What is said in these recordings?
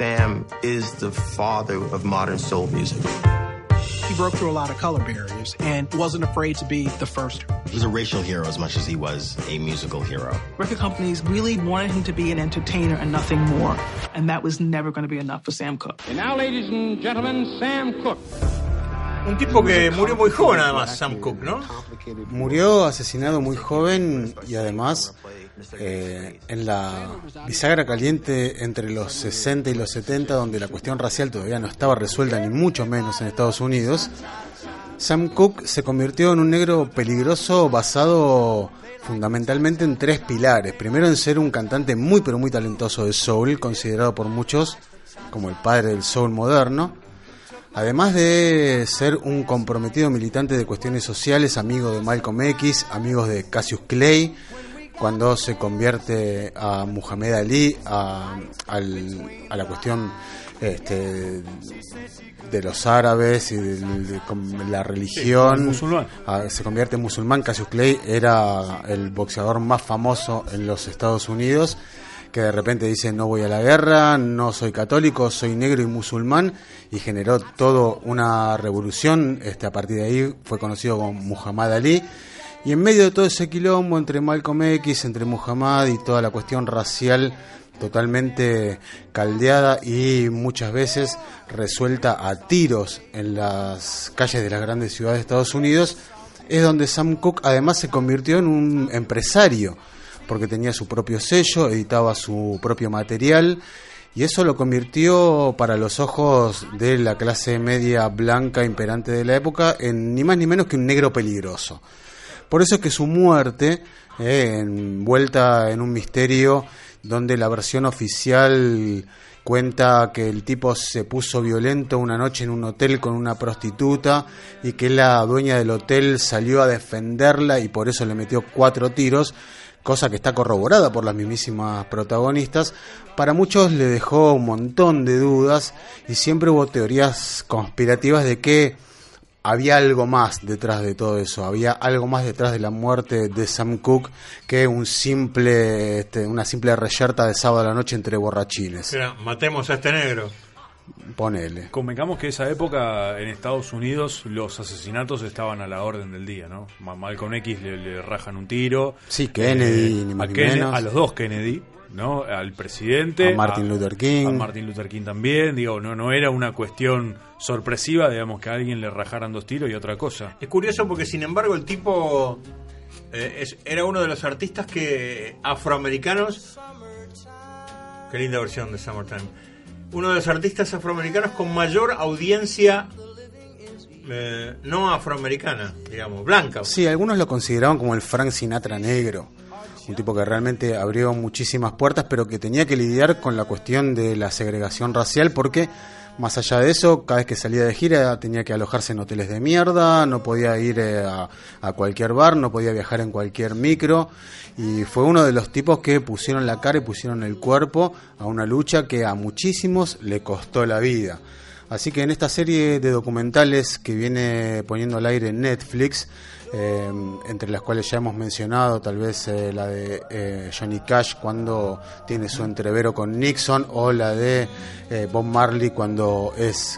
Sam is the father of modern soul music. He broke through a lot of color barriers and wasn't afraid to be the first. He was a racial hero as much as he was a musical hero. Record companies really wanted him to be an entertainer and nothing more. And that was never going to be enough for Sam Cooke. And now, ladies and gentlemen, Sam Cooke. Un tipo que murió muy joven además, Sam Cooke, ¿no? Murió asesinado muy joven y además eh, en la bisagra caliente entre los 60 y los 70, donde la cuestión racial todavía no estaba resuelta, ni mucho menos en Estados Unidos, Sam Cooke se convirtió en un negro peligroso basado fundamentalmente en tres pilares. Primero en ser un cantante muy pero muy talentoso de soul, considerado por muchos como el padre del soul moderno. Además de ser un comprometido militante de cuestiones sociales, amigo de Malcolm X, amigos de Cassius Clay, cuando se convierte a Muhammad Ali, a, la cuestión este, de los árabes y de, la religión, se convierte en musulmán. Cassius Clay era el boxeador más famoso en los Estados Unidos que de repente dice no voy a la guerra, no soy católico, soy negro y musulmán y generó todo una revolución. Este, a partir de ahí fue conocido como Muhammad Ali. Y en medio de todo ese quilombo entre Malcolm X, entre Muhammad y toda la cuestión racial totalmente caldeada y muchas veces resuelta a tiros en las calles de las grandes ciudades de Estados Unidos, es donde Sam Cooke además se convirtió en un empresario porque tenía su propio sello, editaba su propio material y eso lo convirtió para los ojos de la clase media blanca imperante de la época en ni más ni menos que un negro peligroso. Por eso es que su muerte, eh, envuelta en un misterio donde la versión oficial cuenta que el tipo se puso violento una noche en un hotel con una prostituta y que la dueña del hotel salió a defenderla y por eso le metió cuatro tiros cosa que está corroborada por las mismísimas protagonistas, para muchos le dejó un montón de dudas y siempre hubo teorías conspirativas de que había algo más detrás de todo eso, había algo más detrás de la muerte de Sam Cooke que un simple, este, una simple reyerta de sábado a la noche entre borrachines. matemos a este negro. Ponele. Convengamos que esa época en Estados Unidos los asesinatos estaban a la orden del día, ¿no? Malcolm X le, rajan un tiro. Sí, Kennedy, ni más eh, a, a los dos Kennedy. ¿no? Al presidente, a Martin Luther King, a Martin Luther King también, digo, no no era una cuestión sorpresiva, digamos que a alguien le rajaran dos tiros y otra cosa. Es curioso porque sin embargo el tipo eh, era uno de los artistas que afroamericanos Qué linda versión de Summertime uno de los artistas afroamericanos con mayor audiencia eh, no afroamericana, digamos, blanca. Sí, algunos lo consideraban como el Frank Sinatra negro, un tipo que realmente abrió muchísimas puertas, pero que tenía que lidiar con la cuestión de la segregación racial porque más allá de eso, cada vez que salía de gira tenía que alojarse en hoteles de mierda, no podía ir eh, a, cualquier bar, no podía viajar en cualquier micro. Y fue uno de los tipos que pusieron la cara y pusieron el cuerpo a una lucha que a muchísimos le costó la vida. Así que en esta serie de documentales que viene poniendo al aire Netflix, eh, entre las cuales ya hemos mencionado tal vez eh, la de eh, Johnny Cash cuando tiene su entrevero con Nixon o la de Bob Marley cuando es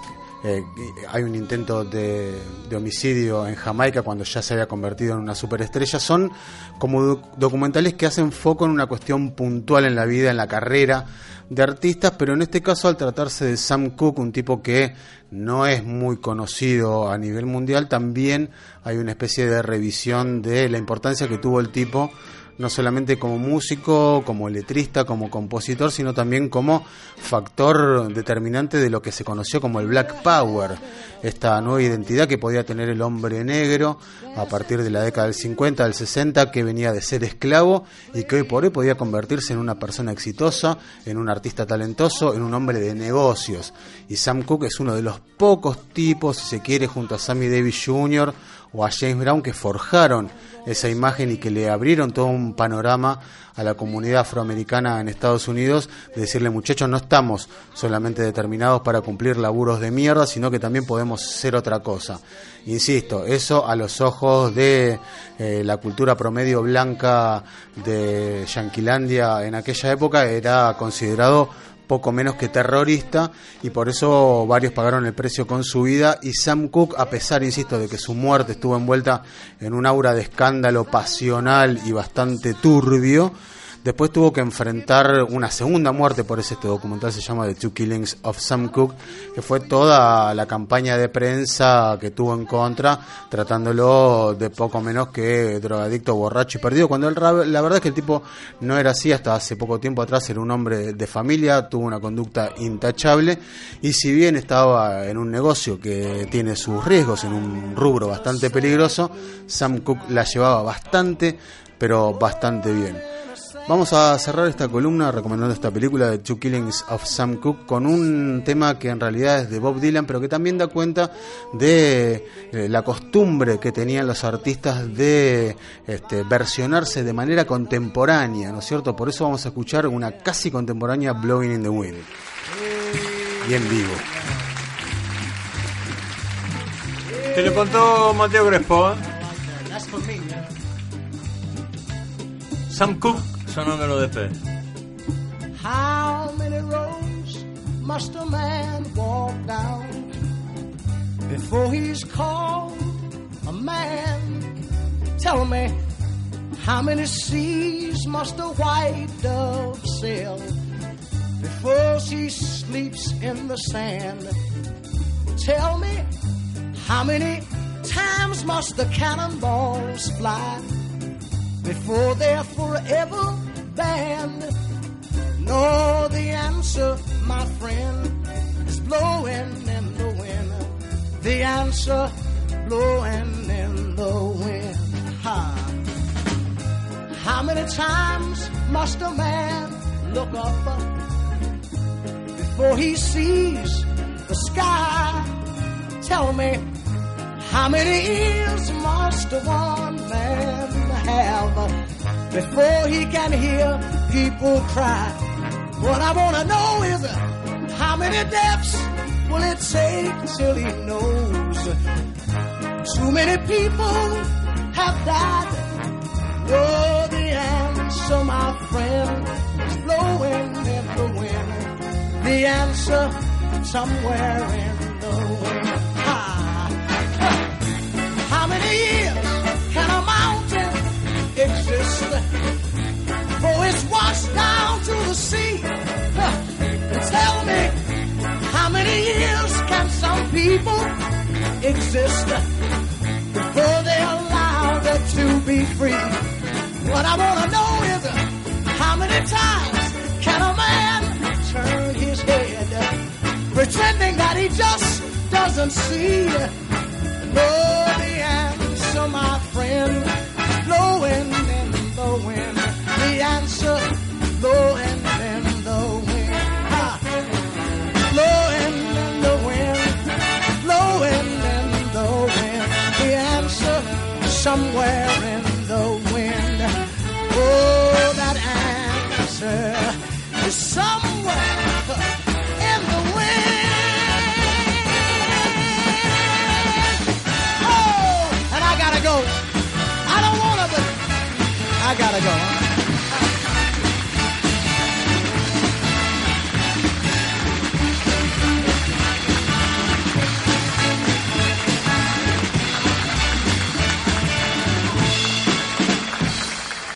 hay un intento de, de, homicidio en Jamaica cuando ya se había convertido en una superestrella. Son como documentales que hacen foco en una cuestión puntual en la vida, en la carrera de artistas, pero en este caso al tratarse de Sam Cooke, un tipo que no es muy conocido a nivel mundial, también hay una especie de revisión de la importancia que tuvo el tipo no solamente como músico, como letrista, como compositor, sino también como factor determinante de lo que se conoció como el Black Power, esta nueva identidad que podía tener el hombre negro a partir de la década del 50, del 60, que venía de ser esclavo y que hoy por hoy podía convertirse en una persona exitosa, en un artista talentoso, en un hombre de negocios. Y Sam Cooke es uno de los pocos tipos, si se quiere, junto a Sammy Davis Jr., o a James Brown que forjaron esa imagen y que le abrieron todo un panorama a la comunidad afroamericana en Estados Unidos, de decirle muchachos, no estamos solamente determinados para cumplir laburos de mierda, sino que también podemos ser otra cosa. Insisto, eso a los ojos de eh, la cultura promedio blanca de Yanquilandia en aquella época era considerado poco menos que terrorista y por eso varios pagaron el precio con su vida y Sam Cooke, a pesar, insisto, de que su muerte estuvo envuelta en un aura de escándalo pasional y bastante turbio, Después tuvo que enfrentar una segunda muerte, por eso este documental se llama The Two Killings of Sam Cooke, que fue toda la campaña de prensa que tuvo en contra, tratándolo de poco menos que drogadicto, borracho y perdido, cuando él, la verdad es que el tipo no era así, hasta hace poco tiempo atrás era un hombre de familia, tuvo una conducta intachable, y si bien estaba en un negocio que tiene sus riesgos, en un rubro bastante peligroso, Sam Cooke la llevaba bastante, pero bastante bien. Vamos a cerrar esta columna recomendando esta película de Two Killings of Sam Cooke con un tema que en realidad es de Bob Dylan, pero que también da cuenta de eh, la costumbre que tenían los artistas de este, versionarse de manera contemporánea, ¿no es cierto? Por eso vamos a escuchar una casi contemporánea Blowing in the Wind. Y en vivo. Te lo contó Mateo Crespo. ¿eh? Sam Cooke How many roads must a man walk down before he's called a man? Tell me, how many seas must a white dove sail before she sleeps in the sand? Tell me, how many times must the cannonballs fly before they're forever No, the answer, my friend, is blowing in the wind. The answer, blowing in the wind. Ha. How many times must a man look up before he sees the sky? Tell me, how many ears must one man have before he can hear people cry? What I want to know is how many deaths will it take till he knows? Too many people have died. Oh, the answer, my friend, is blowing in the wind. The answer somewhere in the wind. Washed down to the sea? Tell me, how many years can some people exist before they're allowed to be free? What I want to know is how many times can a man turn his head pretending that he just doesn't see? somewhere in the wind. Oh, that answer is somewhere. Oh, I gotta go.